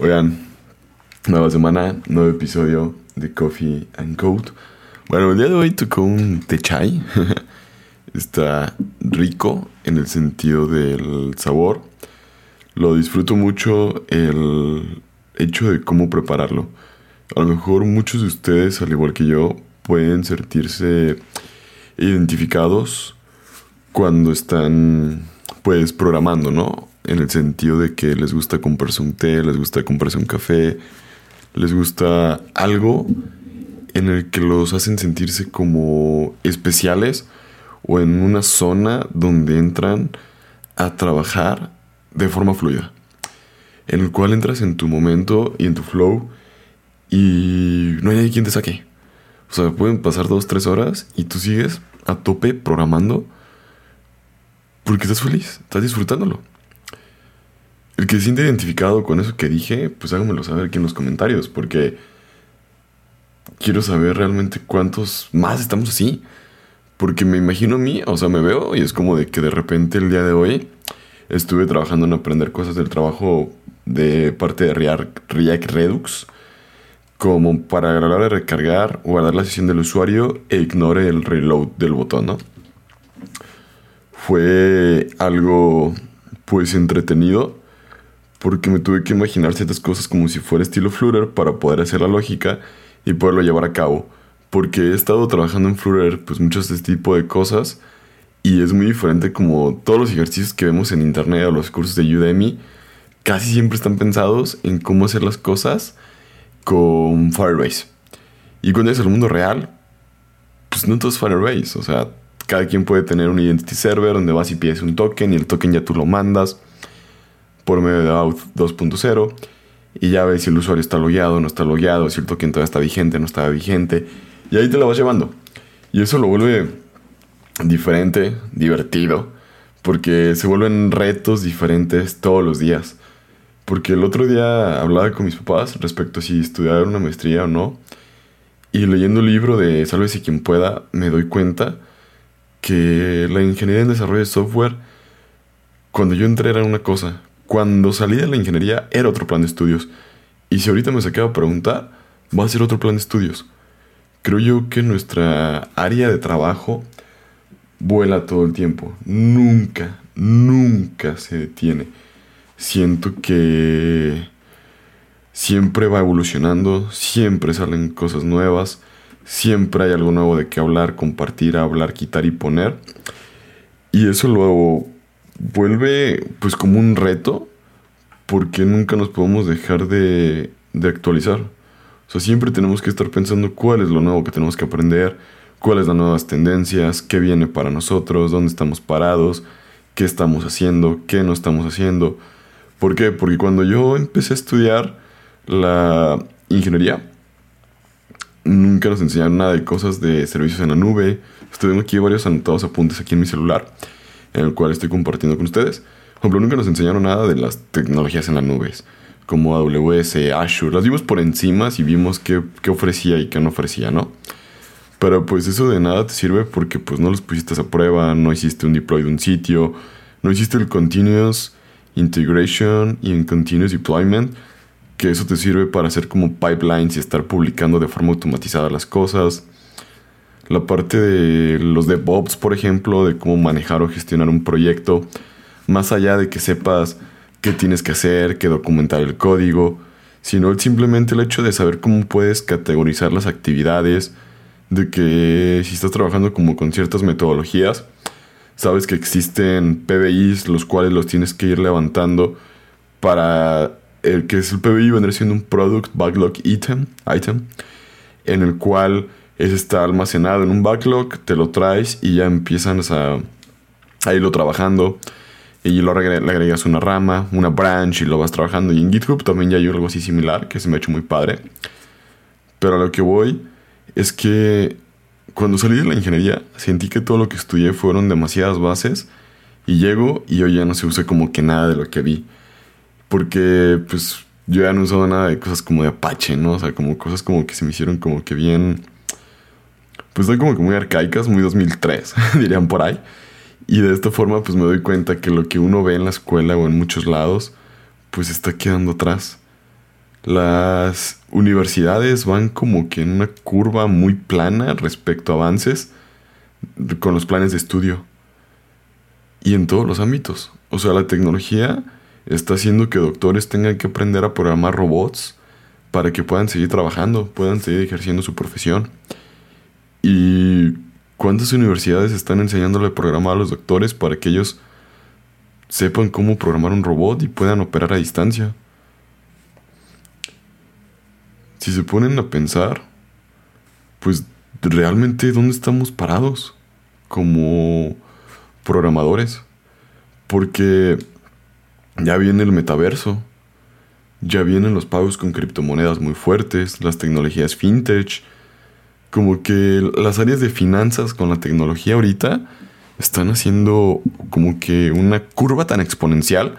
Oigan, nueva semana, nuevo episodio de Coffee and Code. Bueno, el día de hoy tocó un té chai. Está rico en el sentido del sabor. Lo disfruto mucho el hecho de cómo prepararlo. A lo mejor muchos de ustedes, al igual que yo, pueden sentirse identificados cuando están pues programando, ¿no? En el sentido de que les gusta comprarse un té, les gusta comprarse un café, les gusta algo en el que los hacen sentirse como especiales o en una zona donde entran a trabajar de forma fluida, en el cual entras en tu momento y en tu flow y no hay nadie quien te saque. O sea, pueden pasar dos, tres horas y tú sigues a tope programando porque estás feliz, estás disfrutándolo. El que se siente identificado con eso que dije, pues háganmelo saber aquí en los comentarios, porque quiero saber realmente cuántos más estamos así. Porque me imagino a mí, o sea, me veo y es como de que de repente el día de hoy estuve trabajando en aprender cosas del trabajo de parte de React Redux, como para hora de recargar, guardar la sesión del usuario e ignore el reload del botón, ¿no? Fue algo pues entretenido porque me tuve que imaginar ciertas cosas como si fuera estilo Flutter para poder hacer la lógica y poderlo llevar a cabo. Porque he estado trabajando en Flutter pues muchos de este tipo de cosas y es muy diferente como todos los ejercicios que vemos en internet o los cursos de Udemy casi siempre están pensados en cómo hacer las cosas con Firebase. Y cuando es el mundo real, pues no todo es Firebase, o sea, cada quien puede tener un identity server donde vas y pides un token y el token ya tú lo mandas por medio de Auth 2.0 y ya ves si el usuario está logueado no está logueado, si el token todavía está vigente no está vigente, y ahí te lo vas llevando. Y eso lo vuelve diferente, divertido, porque se vuelven retos diferentes todos los días. Porque el otro día hablaba con mis papás respecto a si estudiar una maestría o no, y leyendo el libro de Sálvese quien pueda, me doy cuenta que la ingeniería en desarrollo de software, cuando yo entré era una cosa, cuando salí de la ingeniería era otro plan de estudios. Y si ahorita me saqué a preguntar, va a ser otro plan de estudios. Creo yo que nuestra área de trabajo vuela todo el tiempo. Nunca, nunca se detiene. Siento que siempre va evolucionando, siempre salen cosas nuevas, siempre hay algo nuevo de qué hablar, compartir, hablar, quitar y poner. Y eso lo vuelve pues como un reto porque nunca nos podemos dejar de, de actualizar. O sea, siempre tenemos que estar pensando cuál es lo nuevo que tenemos que aprender, cuáles las nuevas tendencias, qué viene para nosotros, dónde estamos parados, qué estamos haciendo, qué no estamos haciendo. ¿Por qué? Porque cuando yo empecé a estudiar la ingeniería, nunca nos enseñaron nada de cosas de servicios en la nube. Estoy aquí varios anotados apuntes aquí en mi celular en el cual estoy compartiendo con ustedes. Por ejemplo, nunca nos enseñaron nada de las tecnologías en las nubes, como AWS, Azure. Las vimos por encima y vimos qué, qué ofrecía y qué no ofrecía, ¿no? Pero pues eso de nada te sirve porque pues no los pusiste a prueba, no hiciste un deploy de un sitio, no hiciste el continuous integration y el continuous deployment, que eso te sirve para hacer como pipelines y estar publicando de forma automatizada las cosas la parte de los DevOps, por ejemplo, de cómo manejar o gestionar un proyecto, más allá de que sepas qué tienes que hacer, qué documentar el código, sino simplemente el hecho de saber cómo puedes categorizar las actividades, de que si estás trabajando como con ciertas metodologías, sabes que existen PBIs los cuales los tienes que ir levantando para el que es el PBI vendría siendo un Product Backlog Item, item en el cual ese está almacenado en un backlog, te lo traes y ya empiezan a, a irlo trabajando. Y lo le agregas una rama, una branch y lo vas trabajando. Y en GitHub también ya hay algo así similar que se me ha hecho muy padre. Pero a lo que voy es que cuando salí de la ingeniería sentí que todo lo que estudié fueron demasiadas bases. Y llego y yo ya no se usé como que nada de lo que vi. Porque pues yo ya no usaba nada de cosas como de Apache, ¿no? O sea, como cosas como que se me hicieron como que bien pues son como que muy arcaicas, muy 2003, dirían por ahí. Y de esta forma pues me doy cuenta que lo que uno ve en la escuela o en muchos lados pues está quedando atrás. las universidades van como que en una curva muy plana respecto a avances con los planes de estudio. Y en todos los ámbitos. O sea, la tecnología está haciendo que doctores tengan que aprender a programar robots para que puedan seguir trabajando, puedan seguir ejerciendo su profesión. ¿Y cuántas universidades están enseñándole a programar a los doctores para que ellos sepan cómo programar un robot y puedan operar a distancia? Si se ponen a pensar, pues realmente dónde estamos parados como programadores. Porque ya viene el metaverso, ya vienen los pagos con criptomonedas muy fuertes, las tecnologías fintech, como que las áreas de finanzas con la tecnología ahorita están haciendo como que una curva tan exponencial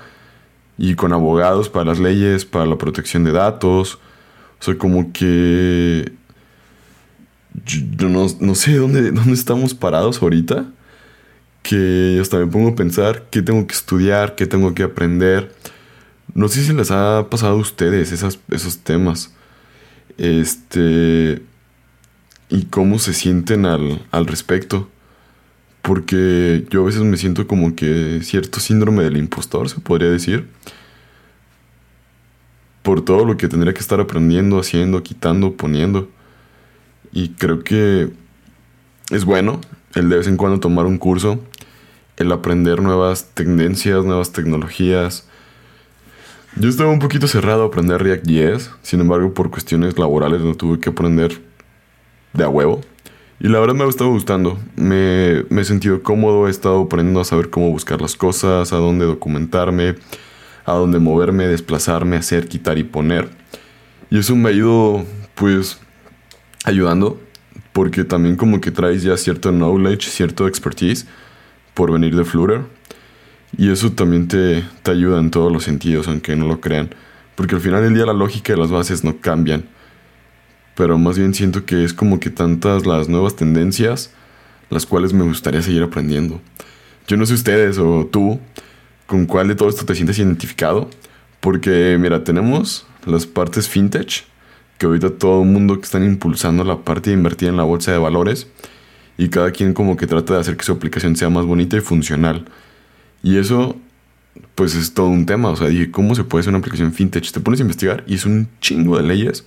y con abogados para las leyes, para la protección de datos, o sea, como que yo no, no, sé dónde, dónde estamos parados ahorita, que hasta me pongo a pensar qué tengo que estudiar, qué tengo que aprender. No sé si les ha pasado a ustedes esos temas. Este. Y cómo se sienten al, al respecto. Porque yo a veces me siento como que cierto síndrome del impostor, se podría decir. Por todo lo que tendría que estar aprendiendo, haciendo, quitando, poniendo. Y creo que es bueno el de vez en cuando tomar un curso, el aprender nuevas tendencias, nuevas tecnologías. Yo estaba un poquito cerrado a aprender React.js, sin embargo por cuestiones laborales no tuve que aprender de a huevo. Y la verdad me ha estado gustando, me, me he sentido cómodo, he estado aprendiendo a saber cómo buscar las cosas, a dónde documentarme, a dónde moverme, desplazarme, hacer, quitar y poner. Y eso me ha ido pues ayudando, porque también como que traes ya cierto knowledge, cierto expertise por venir de Flutter. Y eso también te, te ayuda en todos los sentidos, aunque no lo crean. Porque al final del día la lógica de las bases no cambian. Pero más bien siento que es como que tantas las nuevas tendencias, las cuales me gustaría seguir aprendiendo. Yo no sé ustedes o tú, con cuál de todo esto te sientes identificado. Porque mira, tenemos las partes fintech, que ahorita todo el mundo que están impulsando la parte de invertir en la bolsa de valores y cada quien como que trata de hacer que su aplicación sea más bonita y funcional. Y eso pues es todo un tema, o sea, dije, ¿cómo se puede hacer una aplicación fintech? Te pones a investigar y es un chingo de leyes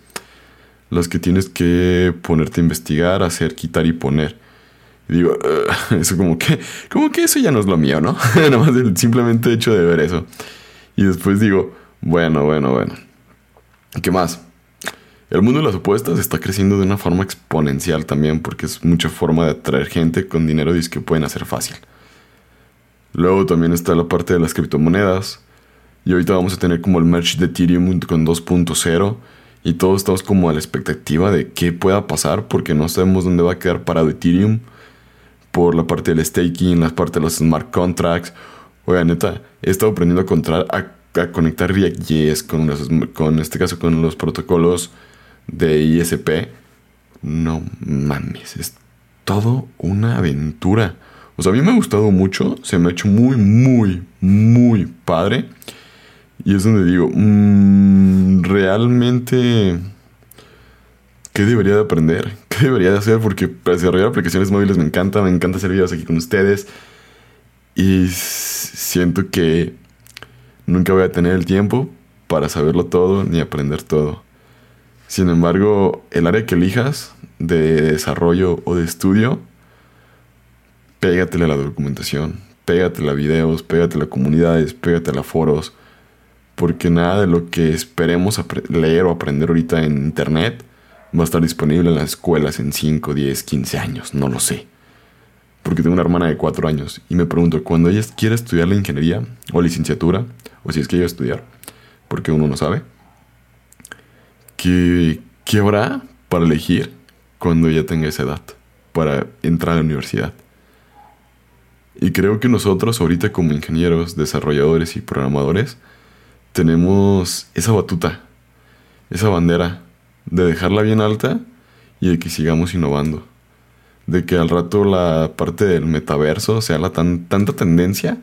las que tienes que ponerte a investigar, hacer, quitar y poner. Digo, eso como que, como que eso ya no es lo mío, ¿no? Nada más simplemente hecho de ver eso. Y después digo, bueno, bueno, bueno. ¿Qué más? El mundo de las apuestas está creciendo de una forma exponencial también porque es mucha forma de atraer gente con dinero y que pueden hacer fácil. Luego también está la parte de las criptomonedas. Y ahorita vamos a tener como el merch de Ethereum con 2.0 y todos estamos como a la expectativa de qué pueda pasar porque no sabemos dónde va a quedar parado Ethereum por la parte del staking, la parte de los smart contracts. Oiga, neta, he estado aprendiendo a, a, conectar React.js con, con este caso con los protocolos de ISP, no mames, es todo una aventura. O sea, a mí me ha gustado mucho, se me ha hecho muy, muy, muy padre. Y es donde digo, mmm, realmente, ¿qué debería de aprender? ¿Qué debería de hacer? Porque desarrollar aplicaciones móviles me encanta, me encanta hacer videos aquí con ustedes. Y siento que nunca voy a tener el tiempo para saberlo todo ni aprender todo. Sin embargo, el área que elijas de desarrollo o de estudio, pégatele a la documentación, pégatele a videos, pégatele a comunidades, pégatele a foros, porque nada de lo que esperemos leer o aprender ahorita en internet va a estar disponible en las escuelas en 5, 10, 15 años, no lo sé. Porque tengo una hermana de 4 años y me pregunto, cuando ella quiera estudiar la ingeniería o licenciatura, o si es que ella a estudiar, porque uno no sabe, ¿qué, ¿qué habrá para elegir cuando ella tenga esa edad para entrar a la universidad? Y creo que nosotros ahorita como ingenieros, desarrolladores y programadores tenemos esa batuta, esa bandera de dejarla bien alta y de que sigamos innovando. De que al rato la parte del metaverso sea la tan, tanta tendencia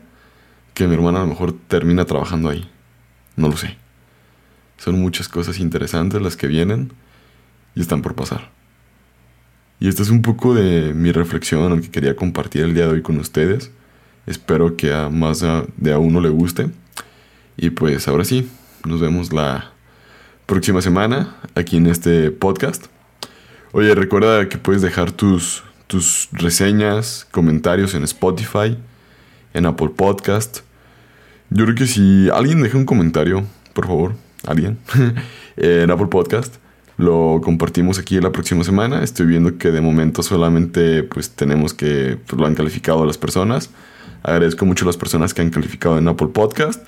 que mi hermana a lo mejor termina trabajando ahí. No lo sé. Son muchas cosas interesantes las que vienen y están por pasar. Y esta es un poco de mi reflexión, que quería compartir el día de hoy con ustedes. Espero que a más de a uno le guste. Y pues ahora sí, nos vemos la próxima semana aquí en este podcast. Oye, recuerda que puedes dejar tus, tus reseñas, comentarios en Spotify, en Apple Podcast. Yo creo que si alguien deja un comentario, por favor, alguien, en Apple Podcast, lo compartimos aquí la próxima semana. Estoy viendo que de momento solamente pues tenemos que pues, lo han calificado las personas. Agradezco mucho a las personas que han calificado en Apple Podcast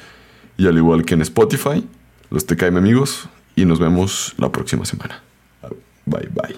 y al igual que en Spotify. Los TKM amigos y nos vemos la próxima semana. Bye bye.